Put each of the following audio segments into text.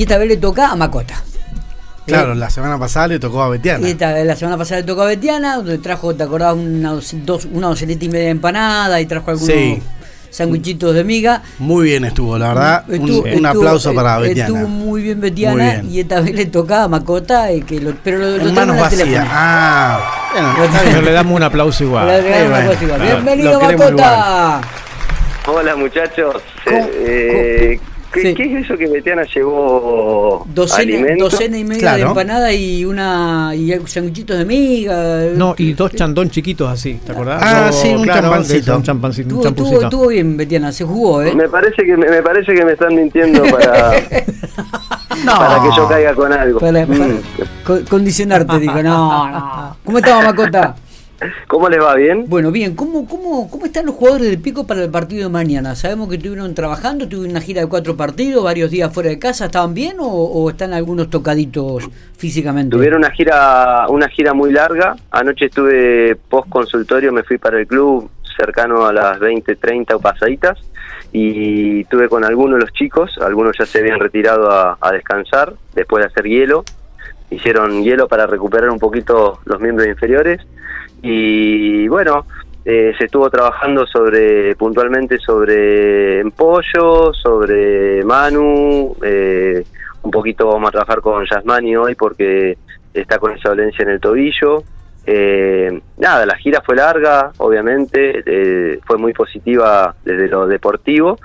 y esta vez le toca a Macota. Claro, la semana pasada le tocó a Betiana. Y esta, la semana pasada le tocó a Betiana, donde trajo, ¿te acordás? Una, dos, una docenita y media de empanada y trajo algunos Sí. sanguichitos de miga. Muy bien estuvo, la verdad. Un- Estuvo- un, aplauso para eh, Betiana. Estuvo muy bien Betiana Muy bien. y esta vez le tocaba a Macota, eh, que lo, pero lo, lo En tengo manos en la vacías. Ah, bueno. Pero le damos un aplauso igual. Le Eh, una bueno, cosa igual. Bienvenido, Macota. Hola muchachos. ¿Cómo- Eh, ¿qué, Sí. qué es eso que Betiana llevó Docena, alimentos? docena y media de Claro. empanada y una y sanguchitos de miga. No, y dos chandón chiquitos así, ¿te acordás? Ah, sí, un claro, champancito. de Un champancito, un Estuvo, champucito. estuvo, estuvo bien, Betiana, se jugó, ¿eh? Me parece que me, me parece que me están mintiendo para, No. para que yo caiga con algo. Para, para Mm. co- condicionarte, digo, no, no. ¿Cómo estaba Macota? ¿Cómo les va? ¿Bien? Bueno, bien, ¿cómo, cómo, ¿cómo están los jugadores del Pico para el partido de mañana? Sabemos que estuvieron trabajando, tuvieron una gira de cuatro partidos, varios días fuera de casa, ¿estaban bien o, o están algunos tocaditos físicamente? Tuvieron una gira una gira muy larga. Anoche estuve post consultorio, me fui para el club cercano a las 20, 30 o pasaditas y tuve con algunos de los chicos, algunos ya se habían retirado a, a descansar después de hacer hielo. Hicieron hielo para recuperar un poquito los miembros inferiores y bueno, eh, se estuvo trabajando sobre puntualmente sobre Empollo, sobre Manu, eh, un poquito vamos a trabajar con Yasmani hoy porque está con esa dolencia en el tobillo. Eh, nada, la gira fue larga, obviamente, eh, fue muy positiva desde lo deportivo,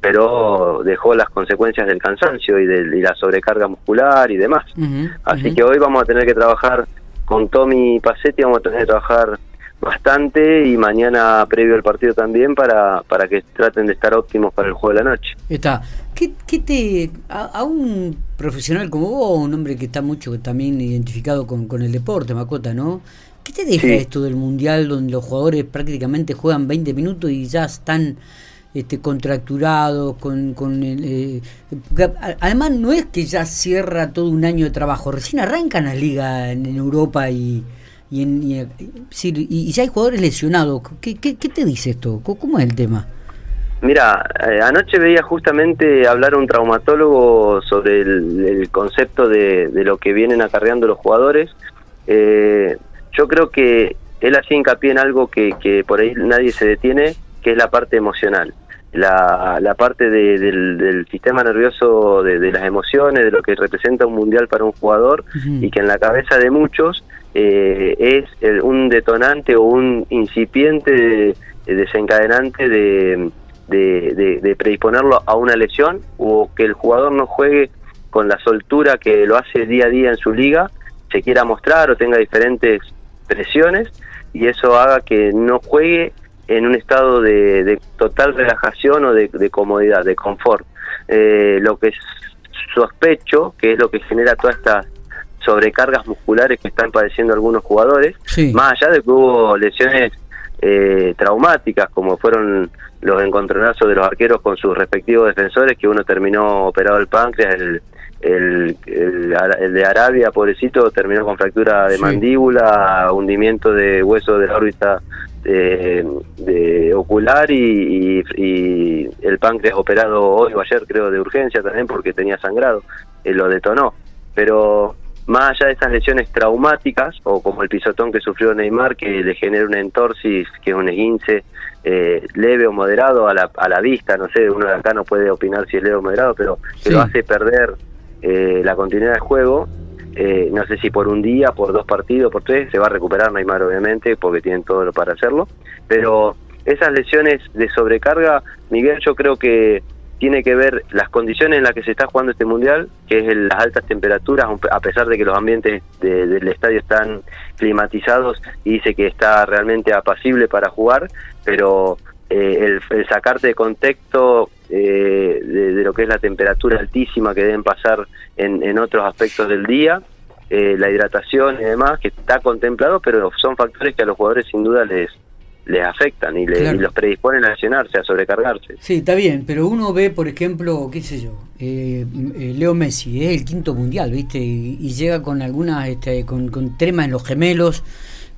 pero dejó las consecuencias del cansancio y de y la sobrecarga muscular y demás. Así que hoy vamos a tener que trabajar con Tommy Pacetti, vamos a tener que trabajar bastante y mañana previo al partido también para, para que traten de estar óptimos para el juego de la noche. Está. ¿Qué, qué te. A, a un profesional como vos, un hombre que está mucho también identificado con, con el deporte, Macota, ¿no? ¿Qué te deja Sí. esto del mundial donde los jugadores prácticamente juegan 20 minutos y ya están este, contracturados con, con el. eh, además, no es que ya cierra todo un año de trabajo, recién arrancan las ligas en, Europa y. Y, en- sí, y- ya hay jugadores lesionados. ¿Qué, qué, te dice esto? ¿Cómo, es el tema? Mira, eh, anoche veía justamente hablar a un traumatólogo sobre el, concepto de, de lo que vienen acarreando los jugadores. Eh, yo creo que él hacía hincapié en algo que, que por ahí nadie se detiene, que es la parte emocional. La, la parte de- del, del sistema nervioso, de, de las emociones, de lo que representa un mundial para un jugador y que en la cabeza de muchos eh, es el- un detonante o un incipiente de- desencadenante de, de, de- de predisponerlo a una lesión o que el jugador no juegue con la soltura que lo hace día a día en su liga, se quiera mostrar o tenga diferentes presiones y eso haga que no juegue en un estado de, de total relajación o de, de comodidad, de confort. Eh, lo que sospecho que es lo que genera todas estas sobrecargas musculares que están padeciendo algunos jugadores, Sí. más allá de que hubo lesiones eh, traumáticas como fueron los encontronazos de los arqueros con sus respectivos defensores, que uno terminó operado el páncreas, el, el, el, de Arabia, pobrecito, terminó con fractura de Sí. mandíbula, hundimiento de hueso de la órbita de, de ocular y, y- y el páncreas operado hoy o ayer creo de urgencia también porque tenía sangrado, eh, lo detonó. Pero más allá de esas lesiones traumáticas, o como el pisotón que sufrió Neymar, que le genera una entorsis, que es un esguince eh, leve o moderado a la, a la vista, no sé, uno de acá no puede opinar si es leve o moderado, pero que Sí. lo hace perder eh, la continuidad del juego, eh, no sé si por un día, por dos partidos, por tres, se va a recuperar Neymar obviamente, porque tienen todo lo para hacerlo, pero esas lesiones de sobrecarga, Miguel, yo creo que tiene que ver las condiciones en las que se está jugando este mundial, que es el- las altas temperaturas, a pesar de que los ambientes de- del estadio están climatizados y dice que está realmente apacible para jugar, pero eh, el, el sacarte de contexto eh, de, de lo que es la temperatura altísima que deben pasar en, en otros aspectos del día, eh, la hidratación y demás, que está contemplado, pero son factores que a los jugadores sin duda les les afectan y, le- Claro. y los predisponen a lesionarse, a sobrecargarse. Sí, está bien, pero uno ve, por ejemplo, qué sé yo, eh, eh, Leo Messi, es el quinto mundial, ¿viste? Y, y llega con algunas, este, con, con trema en los gemelos,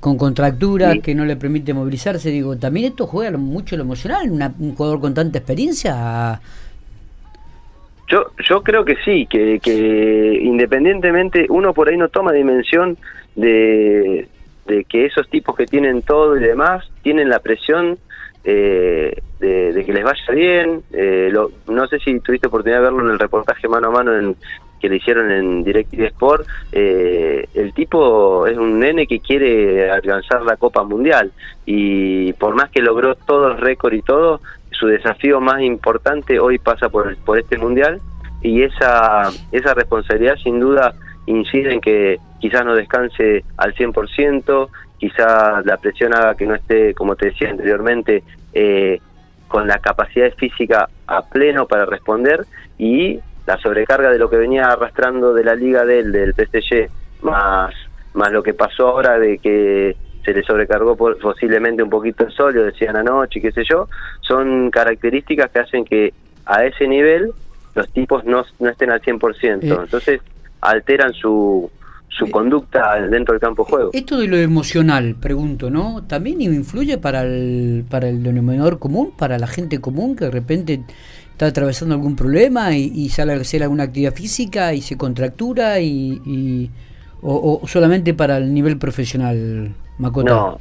con contracturas Sí. que no le permite movilizarse. Digo, también esto juega mucho lo emocional, una- un jugador con tanta experiencia. Yo, yo creo que sí, que, que independientemente uno por ahí no toma dimensión de, de que esos tipos que tienen todo y demás tienen la presión eh, de, de que les vaya bien. Eh, lo, no sé si tuviste oportunidad de verlo en el reportaje mano a mano en, que le hicieron en DirecTV Sport. Eh, el tipo es un nene que quiere alcanzar la Copa Mundial y por más que logró todo el récord y todo, su desafío más importante hoy pasa por, por este Mundial y esa, esa responsabilidad sin duda incide en que quizás no descanse al 100%, quizás la presión haga que no esté, como te decía anteriormente, eh, con la capacidad física a pleno para responder y la sobrecarga de lo que venía arrastrando de la liga del, del PSG, más, más lo que pasó ahora de que se le sobrecargó por, posiblemente un poquito el sol, decían anoche, qué sé yo, son características que hacen que a ese nivel los tipos no, no estén al 100%. Eh. Entonces alteran su, su Eh. conducta dentro del campo de juego. Esto de lo emocional, pregunto, ¿no? ¿También influye para el, para el denominador común, para la gente común que de repente está atravesando algún problema y, y sale a hacer alguna actividad física y se contractura y, y- o, o solamente para el nivel profesional, Macota? No,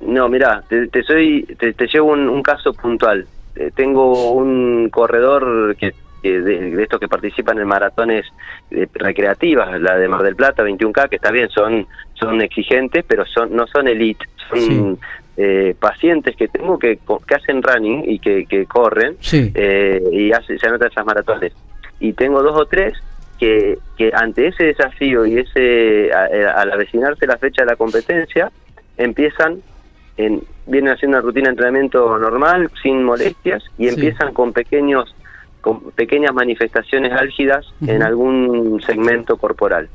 no, mira, te, te soy, te, te llevo un, un caso puntual. Eh, tengo un corredor que, que de, de estos que participan en maratones eh, recreativas, la de Mar del Plata, 21K, que está bien, son son exigentes, pero son no son elite, son Sí. Eh, pacientes que tengo que, que hacen running y que, que corren Sí. eh, y hace, se anotan esas maratones. Y tengo dos o tres que, que ante ese desafío y ese a- a- al avecinarse la fecha de la competencia, empiezan, en, vienen haciendo una rutina de entrenamiento normal, sin molestias, y Sí. empiezan con pequeños con pequeñas manifestaciones álgidas en algún segmento corporal.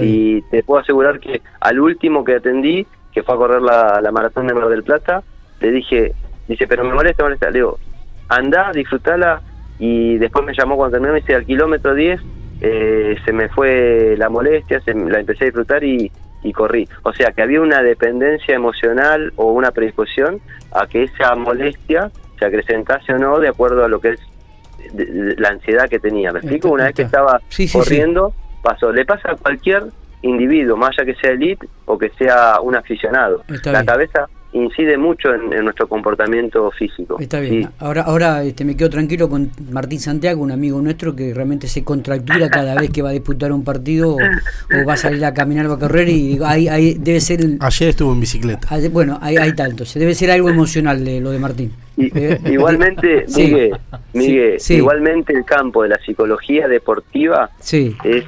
Y te puedo asegurar que al último que atendí, que fue a correr la, la maratón de Mar del Plata, le dije, dice, pero me molesta, me molesta. Le digo, anda, disfrutala. Y después me llamó cuando terminó, me dice, al kilómetro 10 eh, se me fue la molestia, se, la empecé a disfrutar y, y corrí. O sea, que había una dependencia emocional o una predisposición a que esa molestia se acrecentase o no de acuerdo a lo que es de- de- la ansiedad que tenía. ¿Me explico? Una vez que estaba Sí, sí, sí. corriendo, pasó. Le pasa a cualquier individuo, más allá que sea elite o que sea un aficionado. Está la bien. cabeza incide mucho en, en nuestro comportamiento físico. Está bien. Sí. Ahora, ahora este, me quedo tranquilo con Martín Santiago, un amigo nuestro que realmente se contractura cada vez que va a disputar un partido o, o va a salir a caminar, va a correr y digo, ahí, ahí debe ser... el- Ayer estuvo en bicicleta. ah, bueno, ahí, ahí está, entonces debe ser algo emocional de lo de Martín. Y- Eh, igualmente, sí. Miguel, Miguel, Sí, sí. igualmente el campo de la psicología deportiva Sí, es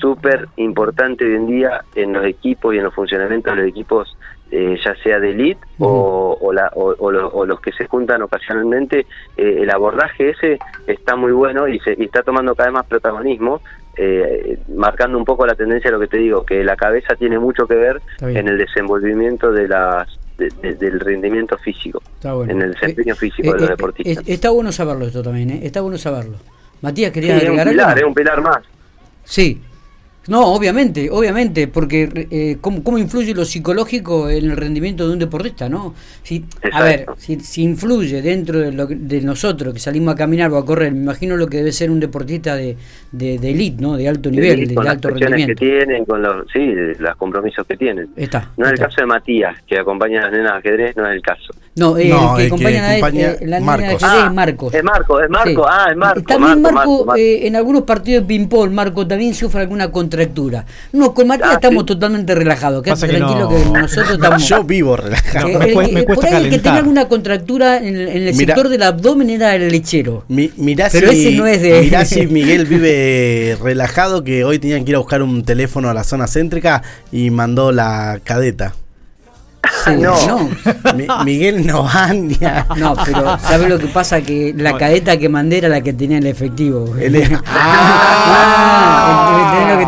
súper importante hoy en día en los equipos y en los funcionamientos de los equipos, eh, ya sea de elite o, o, la- o- o lo- o los que se juntan ocasionalmente. eh, el abordaje ese está muy bueno y, se, y está tomando cada vez más protagonismo, eh, marcando un poco la tendencia a lo que te digo, que la cabeza tiene mucho que ver en el desenvolvimiento de las de- de- del rendimiento físico, está bueno. en el desempeño Eh, físico eh, de los deportistas. está bueno saberlo esto también, ¿eh? está bueno saberlo. Matías, Sí, ¿querías es un pilar, algo? es un pilar más. Sí. No, obviamente, obviamente, porque eh, ¿cómo, cómo influye lo psicológico en el rendimiento de un deportista, ¿no? Si, a ver, si, si influye dentro de, lo, que- de nosotros que salimos a caminar o a correr, me imagino lo que debe ser un deportista de, de, de elite, ¿no? De alto nivel, Sí, de, con las alto presiones rendimiento. que tienen, con los, sí, los compromisos que tienen. Está. No es el caso de Matías, que acompaña a las nenas de ajedrez, no es el caso. No, eh, No, el el que que acompaña, a- acompaña eh, la Marcos. niña de ajedrez es Marcos. Es Marco, es Marco, Sí. ah, es Marco. También Marco, Marco, Marco. eh, en algunos partidos de ping-pong, Marco también sufre alguna contractura. No, con Matías Ah, estamos sí. totalmente relajados. Quédate Pasa que tranquilo no. que nosotros estamos. Yo vivo relajado. No, me el me cuesta por ahí el que tenía alguna contractura en, el- en el sector del abdomen era el lechero. Mi, mirá, Pero si, ese no es de- mirá si Miguel vive relajado que hoy tenían que ir a buscar un teléfono a la zona céntrica y mandó la cadeta. Sí, no. no. Mi- Miguel no va ni a- No, pero ¿sabes lo que pasa? Que la cadeta que mandé era la que tenía el efectivo. Él es- Ah, ¿entendés lo que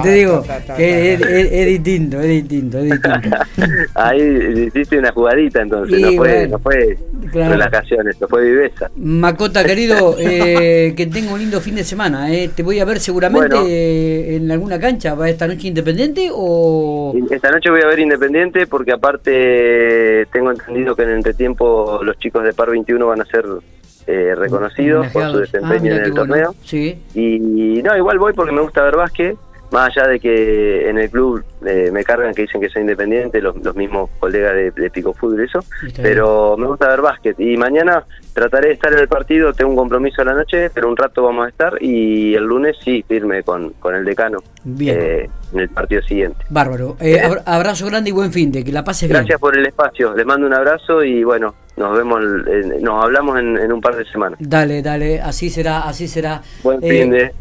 te digo? Que es, es- es distinto, es distinto, es distinto. Ahí hiciste una jugadita entonces, Y no fue, bueno, no fue claro. relajación, esto fue viveza. Macota, querido, eh, que tenga un lindo fin de semana. eh. Te voy a ver seguramente Bueno. en alguna cancha. ¿Va esta noche Independiente o...? Esta noche voy a ver Independiente porque aparte tengo entendido que en el entretiempo los chicos de Par 21 van a hacer eh, reconocidos por su. Ah, desempeño mira en el bueno. torneo. Sí. Y no, igual voy porque me gusta ver básquet, más allá de que en el club eh, me cargan que dicen que soy independiente, los, los mismos colegas de, de Pico Fútbol y eso, pero me gusta ver básquet. Y mañana trataré de estar en el partido, tengo un compromiso a la noche, pero un rato vamos a estar y el lunes sí, firme con, con el decano Bien. eh, en el partido siguiente. Bárbaro. Eh, abra- abrazo grande y buen fin de que la pases bien. Gracias por el espacio, les mando un abrazo y bueno, nos vemos, nos hablamos en, en un par de semanas. Dale, dale, así será, así será. Buen Eh, fin de...